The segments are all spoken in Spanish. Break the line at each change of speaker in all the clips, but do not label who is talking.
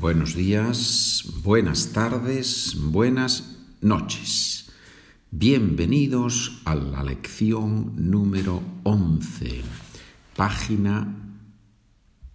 Buenos días, buenas tardes, buenas noches. Bienvenidos a la lección número 11, página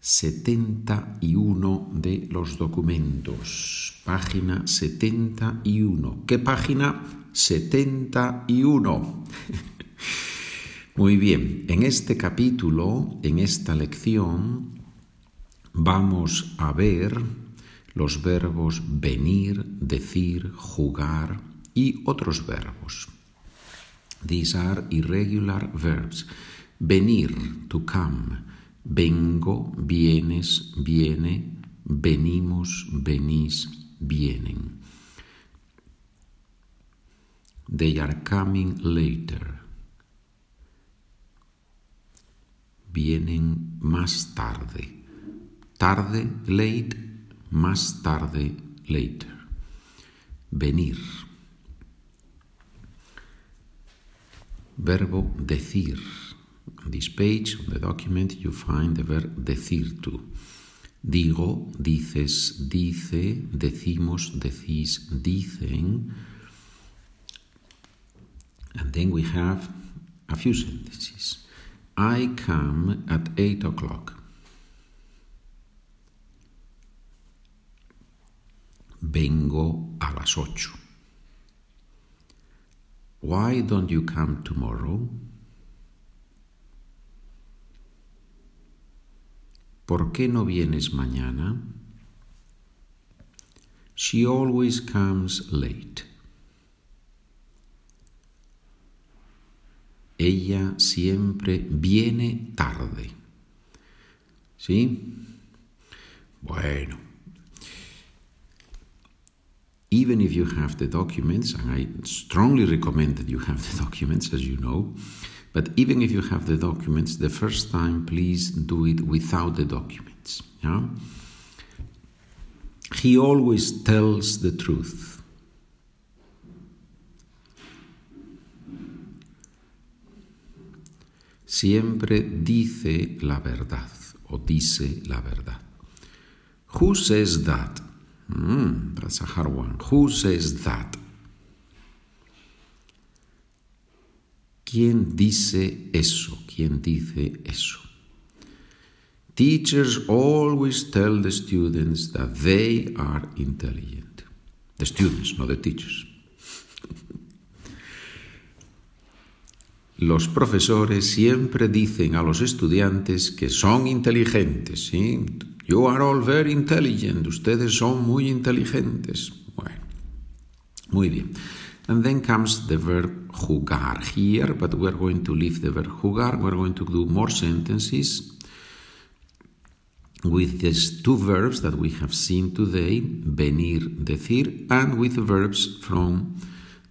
71 de los documentos. Página 71. ¿Qué página? 71. Muy bien, en este capítulo, en esta lección, vamos a ver los verbos venir, decir, jugar y otros verbos. These are irregular verbs. Venir, to come. Vengo, vienes, viene, venimos, venís, vienen. They are coming later. Vienen más tarde. Tarde, late, más tarde, later. Venir. Verbo decir. On this page, on the document, you find the verb decir to. Digo, dices, dice, decimos, decís, dicen. And then we have a few sentences. I come at 8 o'clock. Vengo a las ocho. Why don't you come tomorrow? ¿Por qué no vienes mañana? She always comes late. Ella siempre viene tarde. ¿Sí? Bueno. Even if you have the documents, and I strongly recommend that you have the documents, as you know, but even if you have the documents, the first time, please do it without the documents. Yeah? He always tells the truth. Siempre dice la verdad o dice la verdad. Who says that? Mm, that's a hard one. Who says that? ¿Quién dice eso? ¿Quién dice eso? Teachers always tell the students that they are intelligent. The students, not the teachers. Los profesores siempre dicen a los estudiantes que son inteligentes, ¿sí? You are all very intelligent. Ustedes son muy inteligentes. Bueno, muy bien. And then comes the verb jugar here, but we're going to leave the verb jugar. We're going to do more sentences with these two verbs that we have seen today, venir, decir, and with verbs from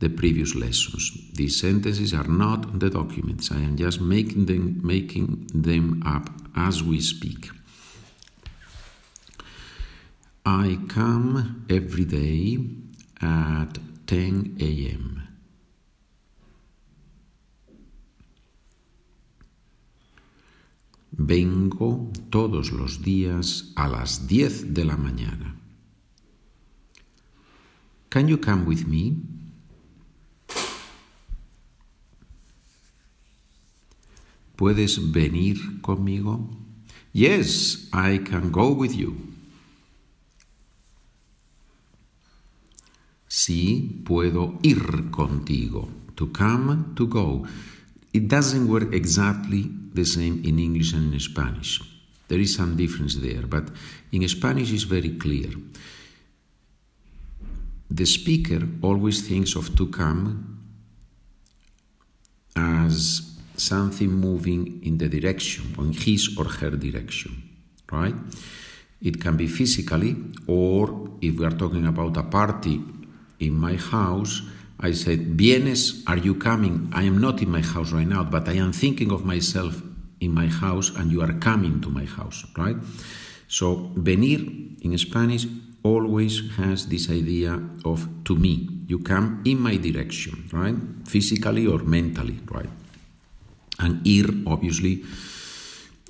the previous lessons. These sentences are not the documents. I am just making them, making them up as we speak. I come every day at 10 a.m. Vengo todos los días a las 10 de la mañana. Can you come with me? ¿Puedes venir conmigo? Yes, I can go with you. Sí, puedo ir contigo. To come, to go. It doesn't work exactly the same in English and in Spanish. There is some difference there, but in Spanish it's very clear. The speaker always thinks of to come as something moving in the direction, in his or her direction, right? It can be physically, or if we are talking about a party in my house, I said, Vienes, are you coming? I am not in my house right now, but I am thinking of myself in my house and you are coming to my house, right? So, venir in Spanish always has this idea of to me. You come in my direction, right? Physically or mentally, right? And ir, obviously,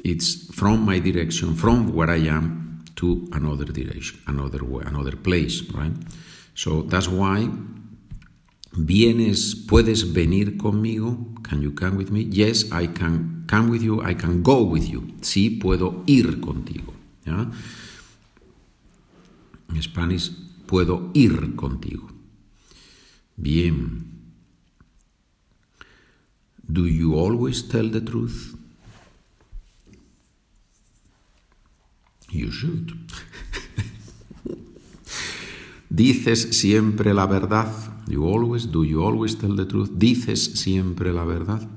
it's from my direction, from where I am to another direction, another way, another place, right? So that's why vienes, puedes venir conmigo. Can you come with me? Yes, I can come with you. I can go with you. Sí, puedo ir contigo. ¿ya? En Spanish, puedo ir contigo. Bien. Do you always tell the truth? You should. Dices siempre la verdad. You always do you always tell the truth? Dices siempre la verdad.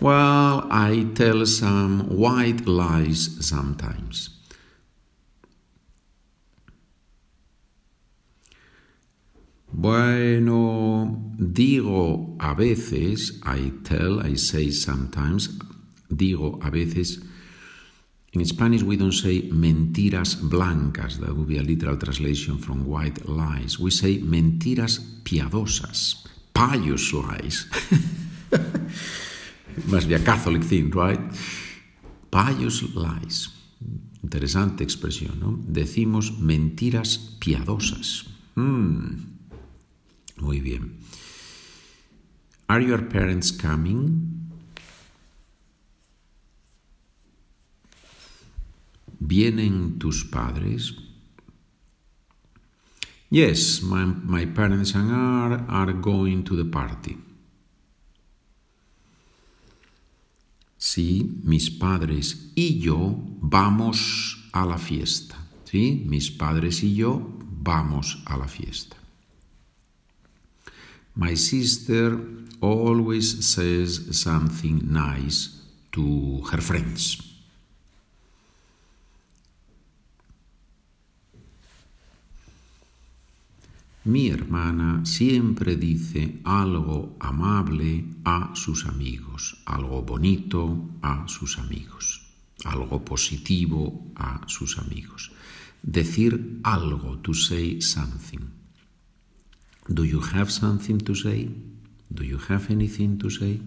Well, I tell some white lies sometimes. Bueno, digo a veces, I tell, I say sometimes, digo a veces, in Spanish we don't say mentiras blancas, that would be a literal translation from white lies. We say mentiras piadosas, pious lies. Must be a Catholic thing, right? Pious lies. Interesante expresión, ¿no? Decimos mentiras piadosas. Mm. Muy bien. Are your parents coming? ¿Vienen tus padres? Yes, my, my parents and are going to the party. Sí, mis padres y yo vamos a la fiesta. Sí, mis padres y yo vamos a la fiesta. My sister always says something nice to her friends. Mi hermana siempre dice algo amable a sus amigos, algo bonito a sus amigos, algo positivo a sus amigos. Decir algo, to say something. Do you have something to say? Do you have anything to say?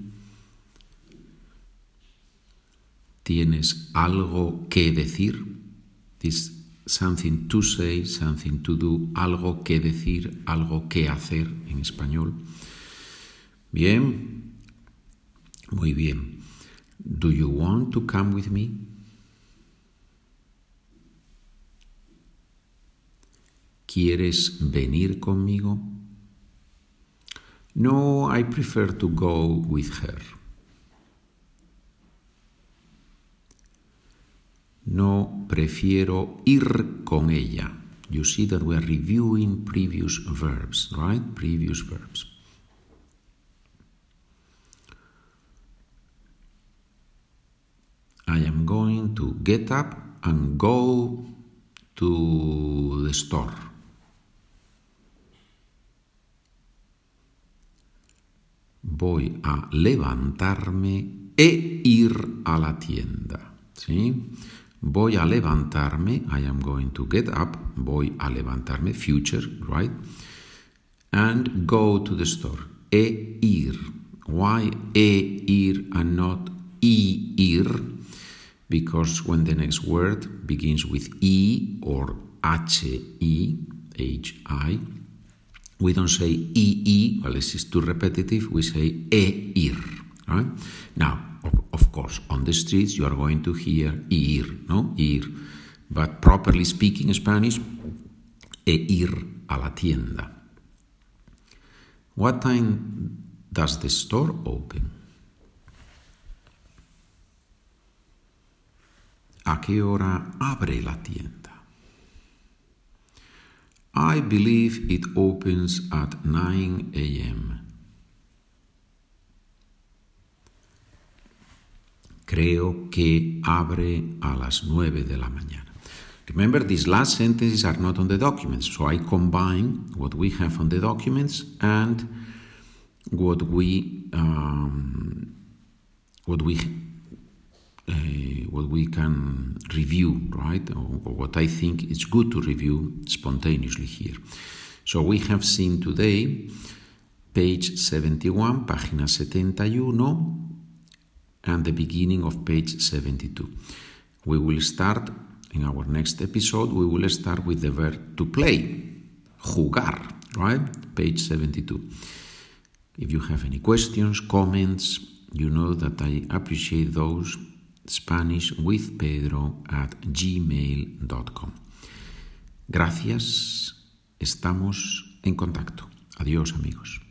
¿Tienes algo que decir? This something to say, something to do, algo que decir, algo que hacer en español. Bien, muy bien. Do you want to come with me? ¿Quieres venir conmigo? No, I prefer to go with her. No, prefiero ir con ella. You see that we are reviewing previous verbs, right? Previous verbs. I am going to get up and go to the store. Voy a levantarme e ir a la tienda. ¿Sí? Voy a levantarme, I am going to get up, voy a levantarme, future, right? And go to the store. E ir. Why e ir and not i ir? Because when the next word begins with e or h-i, h-i, we don't say ee, well, this is too repetitive, we say e ir. Right? Now, of, of, course, on the streets you are going to hear ir, no? Ir. But properly speaking Spanish, e ir a la tienda. What time does the store open? ¿A qué hora abre la tienda? I believe it opens at 9 a.m. Creo que abre a las 9 de la mañana. Remember, these last sentences are not on the documents, so I combine what we have on the documents and what we um, what we uh, what we can review, right? Or what I think is good to review spontaneously here. So we have seen today page 71, página 71, and the beginning of page 72. We will start In our next episode, we will start with the verb to play, jugar, right? Page 72. If you have any questions, comments, you know that I appreciate those. Spanish with Pedro at gmail.com. Gracias, estamos en contacto. Adiós amigos.